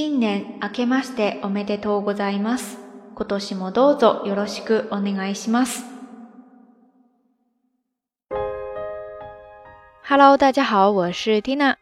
新年明けましておめでとうございます。今年もどうぞよろしくお願いします。Hello，大家好，我是 Tina。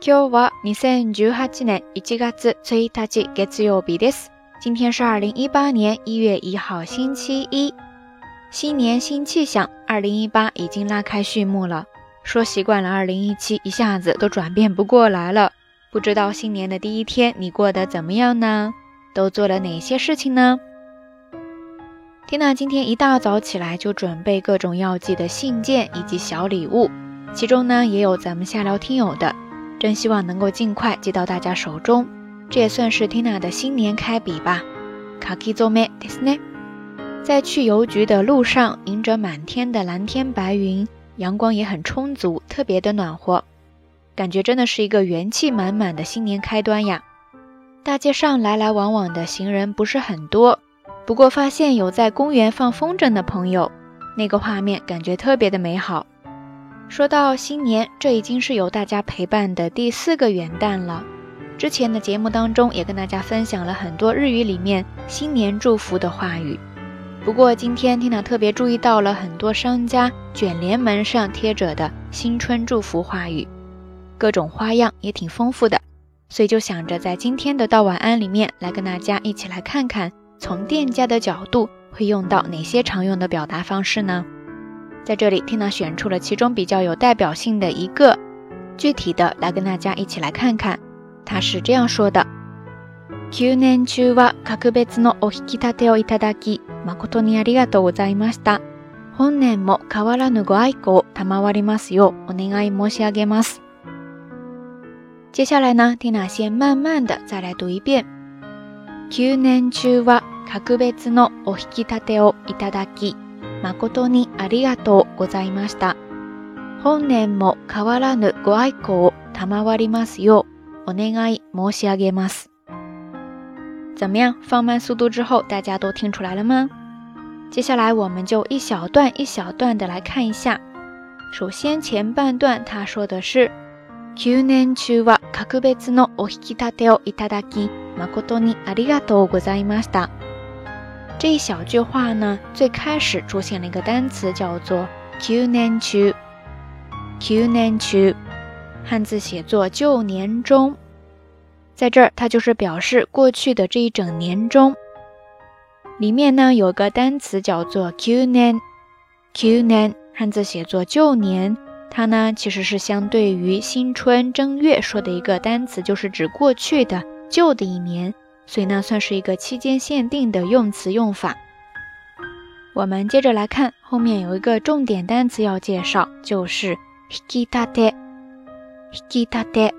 今日は2018年1月1日月曜日です。今天是2018年1月1号星期一。新年新气象，2018已经拉开序幕了。说习惯了2017，一下子都转变不过来了。不知道新年的第一天你过得怎么样呢？都做了哪些事情呢？Tina 今天一大早起来就准备各种要寄的信件以及小礼物，其中呢也有咱们下聊听友的，真希望能够尽快寄到大家手中，这也算是 Tina 的新年开笔吧。在去邮局的路上，迎着满天的蓝天白云，阳光也很充足，特别的暖和。感觉真的是一个元气满满的新年开端呀！大街上来来往往的行人不是很多，不过发现有在公园放风筝的朋友，那个画面感觉特别的美好。说到新年，这已经是有大家陪伴的第四个元旦了。之前的节目当中也跟大家分享了很多日语里面新年祝福的话语，不过今天听娜特别注意到了很多商家卷帘门上贴着的新春祝福话语。各种花样也挺丰富的，所以就想着在今天的到晚安里面来跟大家一起来看看，从店家的角度会用到哪些常用的表达方式呢？在这里，Tina 选出了其中比较有代表性的一个具体的来跟大家一起来看看，它是这样说的：去年中は格別のお引き立てをいただき、誠にありがとうございました。今年も変わらぬご愛顧賜りますようお願い申し上げます。接下来呢，蒂娜先慢慢的再来读一遍。年中は格別のお引き立てをいただき、誠にありがとうございました。本年も変わらぬご愛顧を賜りますようお願い申し上げます。怎么样？放慢速度之后，大家都听出来了吗？接下来我们就一小段一小段的来看一下。首先前半段他说的是。旧年中は格別のお引き立てをいただき、誠にありがとうございました。这里呢，最开始出现了一个单词叫做“旧年中”，“旧年中”汉字写作“旧年中”。在这儿，它就是表示过去的这一整年中。里面呢，有个单词叫做“旧年”，“旧年”汉字写作“旧年”。它呢，其实是相对于新春正月说的一个单词，就是指过去的旧的一年，所以呢，算是一个期间限定的用词用法。我们接着来看后面有一个重点单词要介绍，就是ひきたて、ひきたて、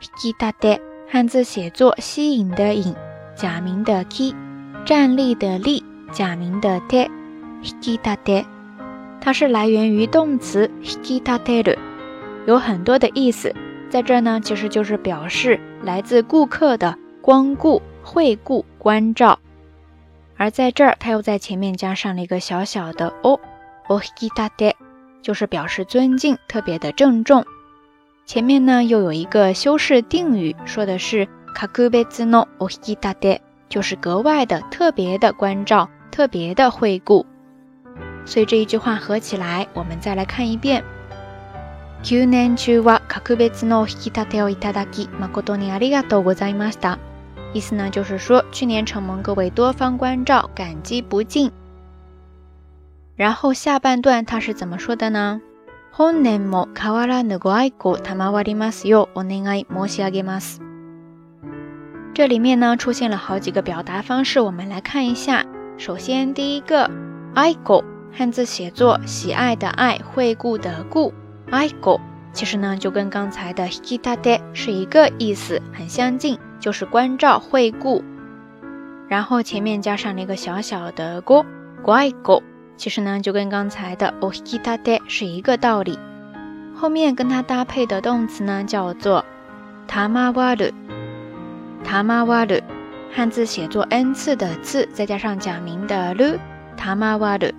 ひきたて，汉字写作吸引的引、假名的き、站立的立、假名的て、ひきたて。它是来源于动词 hikitateru，有很多的意思，在这儿呢，其实就是表示来自顾客的光顾、惠顾、关照。而在这儿，它又在前面加上了一个小小的 o o hikitate，就是表示尊敬，特别的郑重。前面呢，又有一个修饰定语，说的是 kaku bezi no o hikitate，就是格外的、特别的关照，特别的惠顾。所以这一句话合起来，我们再来看一遍。去年中は格別の引き立てをいただき、誠にありがとうございました。意思呢，就是说去年承蒙各位多方关照，感激不尽。然后下半段他是怎么说的呢？本年も変わらぬご愛顧賜りますようお願い申し上げます。这里面呢出现了好几个表达方式，我们来看一下。首先第一个，爱顾。汉字写作“喜爱的爱”、“惠顾的顾”、“爱狗”，其实呢就跟刚才的 “hikitate” 是一个意思，很相近，就是关照、惠顾。然后前面加上了一个小小的 g o g u i g g o 其实呢就跟刚才的 “ohikitate” 是一个道理。后面跟它搭配的动词呢叫做 “tamawaru”，“tamawaru”，汉字写作“ n 次的次，再加上假名的 l u t a m a w a r u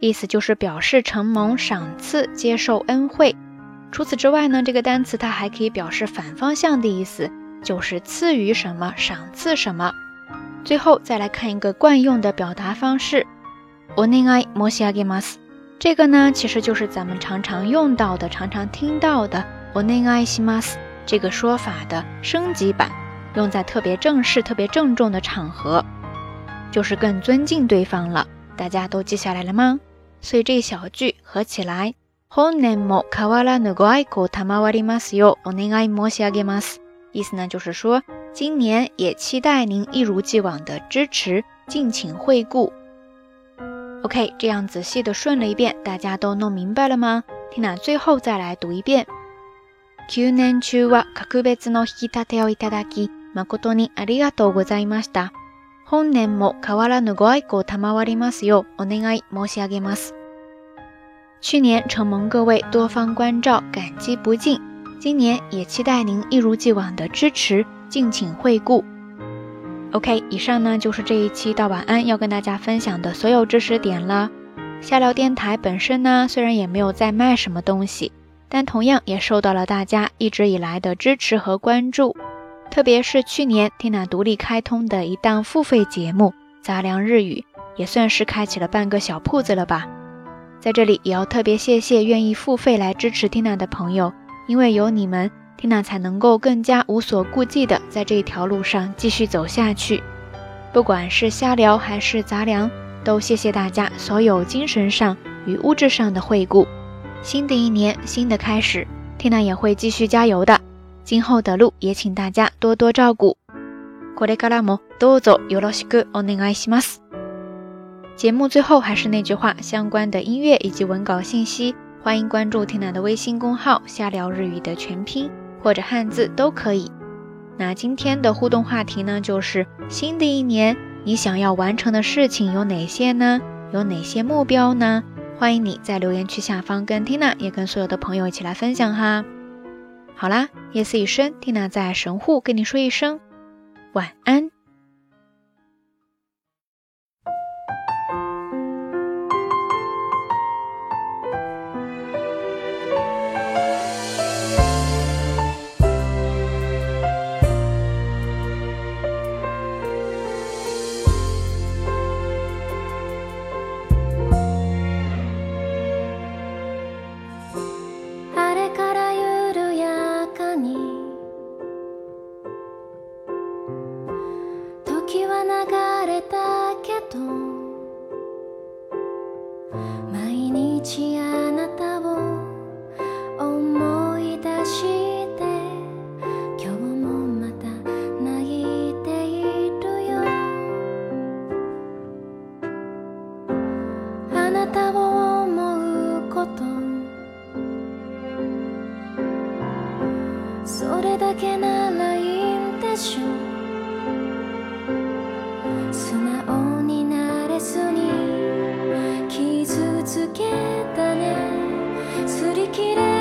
意思就是表示承蒙赏赐、接受恩惠。除此之外呢，这个单词它还可以表示反方向的意思，就是赐予什么、赏赐什么。最后再来看一个惯用的表达方式，onei mosiagimas。这个呢，其实就是咱们常常用到的、常常听到的 onei simas 这个说法的升级版，用在特别正式、特别郑重的场合，就是更尊敬对方了。大家都记下来了吗？所以这一小句合起来，本年も変わらぬご愛顧賜りますよ、お願い申し上げます。意思呢，就是说，今年也期待您一如既往的支持，敬请惠顾。OK，这样仔细的顺了一遍，大家都弄明白了吗？听啊，最后再来读一遍。去年秋はかくの引き立ていただき、誠にありがとうございました。去年承蒙各位多方关照，感激不尽。今年也期待您一如既往的支持，敬请惠顾。OK，以上呢就是这一期到晚安要跟大家分享的所有知识点了。下聊电台本身呢，虽然也没有在卖什么东西，但同样也受到了大家一直以来的支持和关注。特别是去年 Tina 独立开通的一档付费节目《杂粮日语》，也算是开启了半个小铺子了吧。在这里也要特别谢谢愿意付费来支持 Tina 的朋友，因为有你们，Tina 才能够更加无所顾忌的在这一条路上继续走下去。不管是瞎聊还是杂粮，都谢谢大家所有精神上与物质上的惠顾。新的一年，新的开始，Tina 也会继续加油的。今后的路也请大家多多照顾。节目最后还是那句话，相关的音乐以及文稿信息，欢迎关注 t i 的微信公号“瞎聊日语”的全拼或者汉字都可以。那今天的互动话题呢，就是新的一年你想要完成的事情有哪些呢？有哪些目标呢？欢迎你在留言区下方跟 Tina 也跟所有的朋友一起来分享哈。好啦，夜色已深，蒂娜在神户跟你说一声晚安。だけならいいんでしょ素直になれずに傷つけたね擦り切れ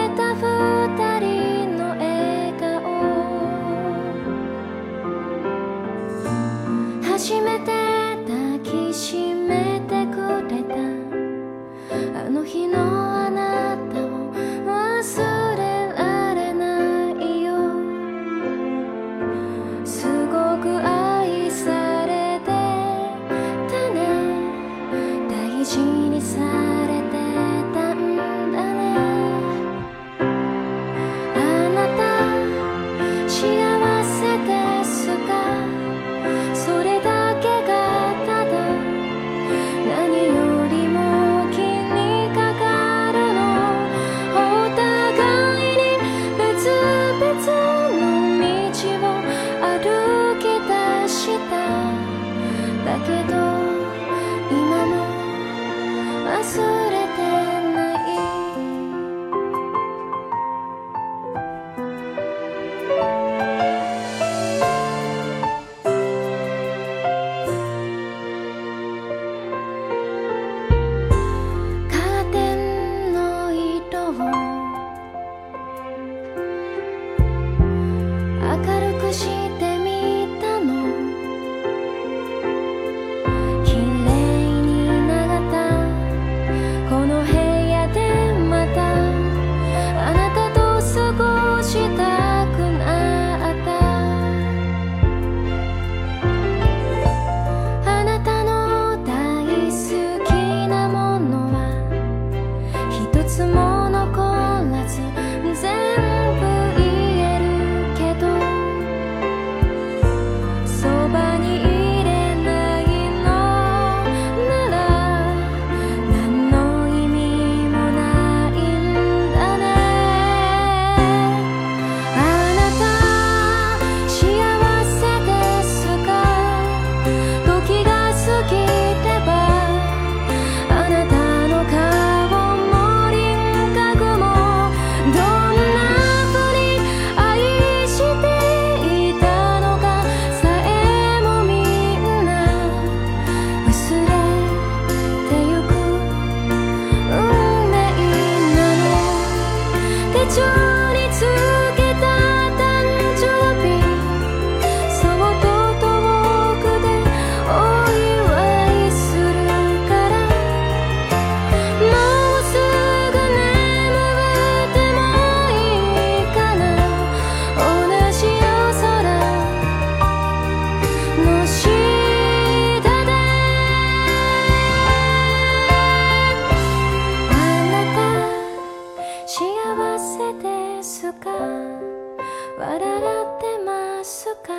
笑ってますか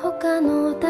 他の誰